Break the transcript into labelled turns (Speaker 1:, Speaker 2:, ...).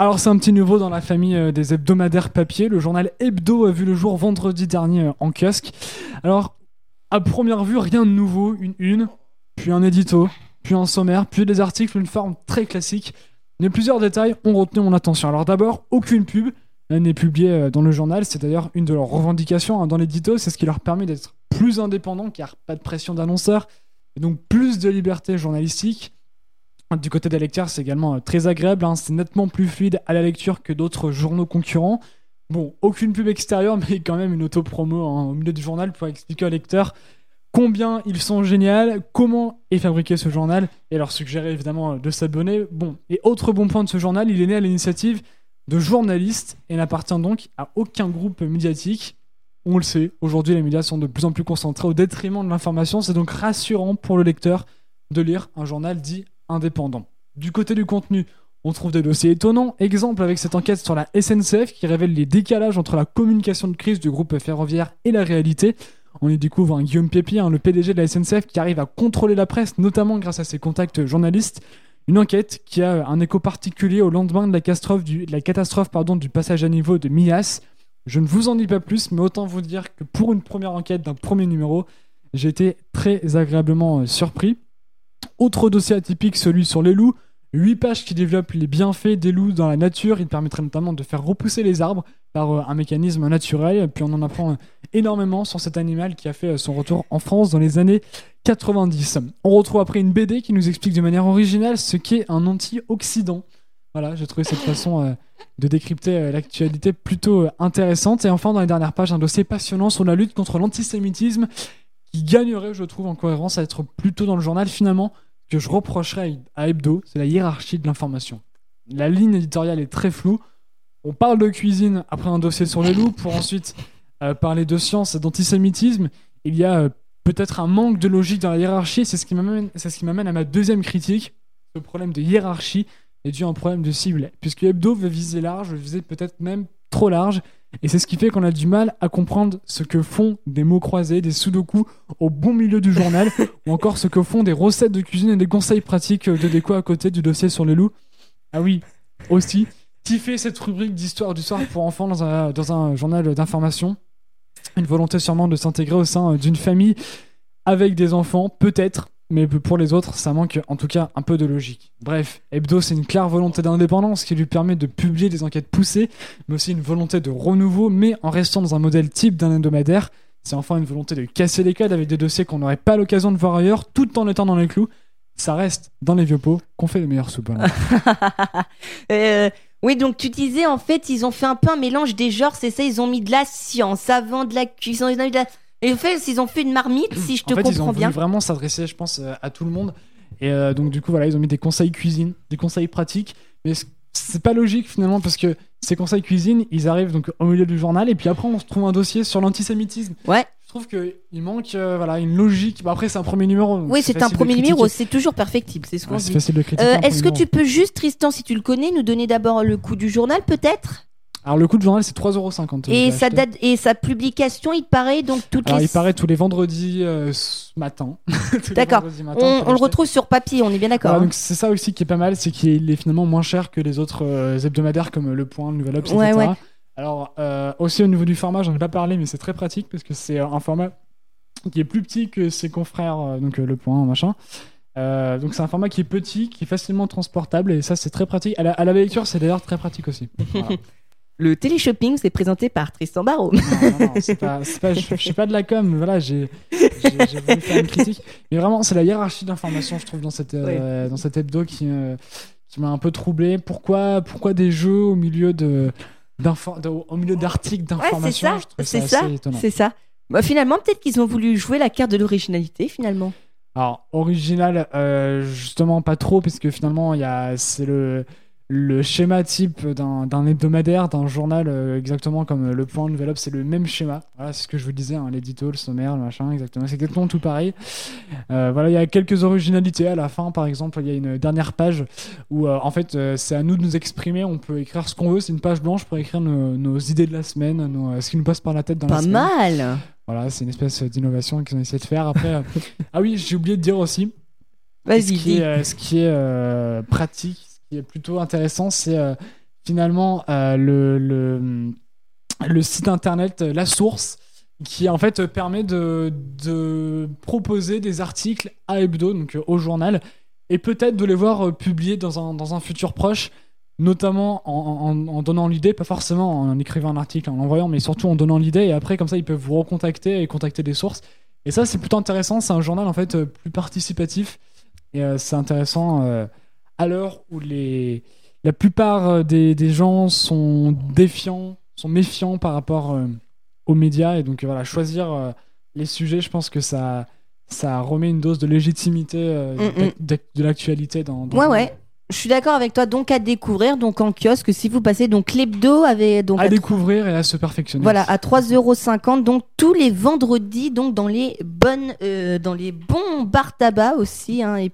Speaker 1: Alors c'est un petit nouveau dans la famille euh, des hebdomadaires papier. Le journal Hebdo a vu le jour vendredi dernier euh, en kiosque. Alors à première vue rien de nouveau, une une, puis un édito, puis un sommaire, puis des articles, une forme très classique. Mais plusieurs détails ont retenu mon attention. Alors d'abord, aucune pub n'est publiée euh, dans le journal. C'est d'ailleurs une de leurs revendications hein, dans l'édito. C'est ce qui leur permet d'être plus indépendants car pas de pression d'annonceurs. Et donc plus de liberté journalistique. Du côté des lecteurs, c'est également euh, très agréable. hein. C'est nettement plus fluide à la lecture que d'autres journaux concurrents. Bon, aucune pub extérieure, mais quand même une auto-promo hein, au milieu du journal pour expliquer aux lecteurs combien ils sont géniaux, comment est fabriqué ce journal, et leur suggérer évidemment euh, de s'abonner. Bon, et autre bon point de ce journal, il est né à l'initiative de journalistes et n'appartient donc à aucun groupe médiatique. On le sait, aujourd'hui les médias sont de plus en plus concentrés au détriment de l'information, c'est donc rassurant pour le lecteur de lire un journal dit Du côté du contenu, on trouve des dossiers étonnants. Exemple avec cette enquête sur la SNCF qui révèle les décalages entre la communication de crise du groupe ferroviaire et la réalité. On y découvre un Guillaume Pépi, hein, le PDG de la SNCF, qui arrive à contrôler la presse, notamment grâce à ses contacts journalistes. Une enquête qui a un écho particulier au lendemain de la catastrophe du, du passage à niveau de Mias. Je ne vous en dis pas plus, mais autant vous dire que pour une première enquête d'un premier numéro, j'ai été très agréablement euh, surpris. Autre dossier atypique, celui sur les loups. 8 pages qui développent les bienfaits des loups dans la nature. Il permettrait notamment de faire repousser les arbres par euh, un mécanisme naturel. Puis on en apprend euh, énormément sur cet animal qui a fait euh, son retour en France dans les années 90. On retrouve après une BD qui nous explique de manière originale ce qu'est un antioxydant. Voilà, j'ai trouvé cette façon de décrypter l'actualité plutôt intéressante. Et enfin, dans les dernières pages, un dossier passionnant sur la lutte contre l'antisémitisme qui gagnerait, je trouve, en cohérence à être plutôt dans le journal finalement que je reprocherais à Hebdo, c'est la hiérarchie de l'information. La ligne éditoriale est très floue. On parle de cuisine après un dossier sur les loups pour ensuite euh, parler de science et d'antisémitisme. Il y a euh, peut-être un manque de logique dans la hiérarchie. C'est ce qui m'amène, c'est ce qui m'amène à ma deuxième critique. Ce problème de hiérarchie est dû à un problème de cible. Puisque Hebdo veut viser large, veut viser peut-être même trop large. Et c'est ce qui fait qu'on a du mal à comprendre ce que font des mots croisés, des sudoku au bon milieu du journal, ou encore ce que font des recettes de cuisine et des conseils pratiques de déco à côté du dossier sur les loups. Ah oui, aussi. Qui fait cette rubrique d'histoire du soir pour enfants dans un, dans un journal d'information? Une volonté sûrement de s'intégrer au sein d'une famille avec des enfants, peut-être, mais pour les autres, ça manque en tout cas un peu de logique. Bref, Hebdo, c'est une claire volonté d'indépendance qui lui permet de publier des enquêtes poussées, mais aussi une volonté de renouveau, mais en restant dans un modèle type d'un hebdomadaire. C'est enfin une volonté de casser les codes avec des dossiers qu'on n'aurait pas l'occasion de voir ailleurs, tout en étant dans les clous. Ça reste dans les vieux pots qu'on fait les meilleures soupes.
Speaker 2: Euh, oui, donc tu disais en fait, ils ont fait un peu un mélange des genres, c'est ça, ils ont mis de la science avant de la cuisson, ils ont mis de la... Et en fait, ils ont fait une marmite, si je te
Speaker 1: en fait, ils ont
Speaker 2: bien.
Speaker 1: voulu vraiment s'adresser, je pense, euh, à tout le monde. Et euh, donc, du coup, voilà, ils ont mis des conseils cuisine, des conseils pratiques. Mais c'est pas logique finalement parce que ces conseils cuisine, ils arrivent donc au milieu du journal et puis après, on se trouve un dossier sur l'antisémitisme.
Speaker 2: Ouais.
Speaker 1: Je trouve qu'il manque euh, voilà, une logique. Bah, après, c'est un premier numéro.
Speaker 2: Oui, c'est un premier numéro, c'est toujours perfectible, c'est ce qu'on
Speaker 1: Ouais,
Speaker 2: dit.
Speaker 1: c'est facile de critiquer.
Speaker 2: Euh, Est-ce que tu peux juste, Tristan, si tu le connais, nous donner d'abord le coût du journal, peut-être?
Speaker 1: Alors, le coût de journal, c'est 3,50€. je
Speaker 2: et, sa date et sa publication, il paraît donc toutes
Speaker 1: Alors,
Speaker 2: les.
Speaker 1: il paraît tous les vendredis euh, matin.
Speaker 2: D'accord. On, le retrouve sur papier, on est bien d'accord. Hein.
Speaker 1: donc c'est ça aussi qui est pas mal, c'est qu'il est finalement moins cher que les autres euh, hebdomadaires comme Le Point, Le Nouvel Obs,
Speaker 2: Ouais,
Speaker 1: etc.
Speaker 2: ouais.
Speaker 1: Alors euh, aussi au niveau du format, j'en ai pas parlé, mais c'est très pratique parce que c'est un format qui est plus petit que ses confrères, euh, donc euh, Le Point, machin. Euh, donc c'est un format qui est petit, qui est facilement transportable et ça c'est très pratique. À la, à la lecture, c'est d'ailleurs très pratique aussi. Voilà.
Speaker 2: Le téléshopping, c'est présenté par Tristan Barraud.
Speaker 1: Non, non, non, c'est pas, je, je suis pas de la com, mais voilà, j'ai voulu faire une critique. Mais vraiment, c'est la hiérarchie d'information, je trouve, dans cette, euh, dans cette hebdo qui, euh, qui m'a un peu troublé. Pourquoi, pourquoi des jeux au milieu de au milieu d'articles
Speaker 2: Ouais, c'est
Speaker 1: d'information trouve
Speaker 2: c'est ça, c'est ça. Bah, finalement, peut-être qu'ils ont voulu jouer la carte de l'originalité, finalement.
Speaker 1: Alors, original, euh, justement, pas trop, puisque finalement, il y a, c'est le, le schéma type d'un, hebdomadaire, d'un journal, euh, exactement comme Le Point, Obs, c'est le même schéma. Voilà, c'est ce que je vous disais, hein, l'édito, le sommaire, le machin, exactement. C'est exactement tout pareil. Euh, voilà, il y a quelques originalités à la fin, par exemple, il y a une dernière page où, euh, en fait, euh, c'est à nous de nous exprimer. On peut écrire ce qu'on veut. C'est une page blanche pour écrire nos, nos idées de la semaine, nos- euh, ce qui nous passe par la tête dans la
Speaker 2: Pas
Speaker 1: semaine.
Speaker 2: mal.
Speaker 1: Voilà, c'est une espèce d'innovation qu'ils ont essayé de faire. Après, euh, ah oui, j'ai oublié de dire aussi, ce
Speaker 2: Vas-y,
Speaker 1: euh, ce qui est euh, pratique, ce qui est plutôt intéressant, c'est euh, finalement euh, le, site internet La Source qui en fait permet de, proposer des articles à Hebdo, donc euh, au journal, et peut-être de les voir euh, publiés dans un, futur proche, notamment en, donnant l'idée, pas forcément en écrivant un article, en l'envoyant, mais surtout en donnant l'idée, et après comme ça ils peuvent vous recontacter et contacter des sources. Et ça c'est plutôt intéressant, c'est un journal en fait euh, plus participatif, et euh, c'est intéressant euh, à l'heure où les, la plupart euh, des, des gens sont défiants, sont méfiants par rapport euh, aux médias, et donc euh, voilà, choisir euh, les sujets, je pense que ça, ça remet une dose de légitimité euh,
Speaker 2: Mm,
Speaker 1: d'ac- de l'actualité dans, dans
Speaker 2: Ouais,
Speaker 1: le-
Speaker 2: ouais. Je suis d'accord avec toi. Donc à découvrir, donc en kiosque, si vous passez donc l'hebdo avait donc
Speaker 1: à
Speaker 2: à
Speaker 1: découvrir et à se perfectionner.
Speaker 2: Voilà, à 3,50€ donc tous les vendredis donc dans les bonnes euh, dans les bons bars tabac aussi hein, et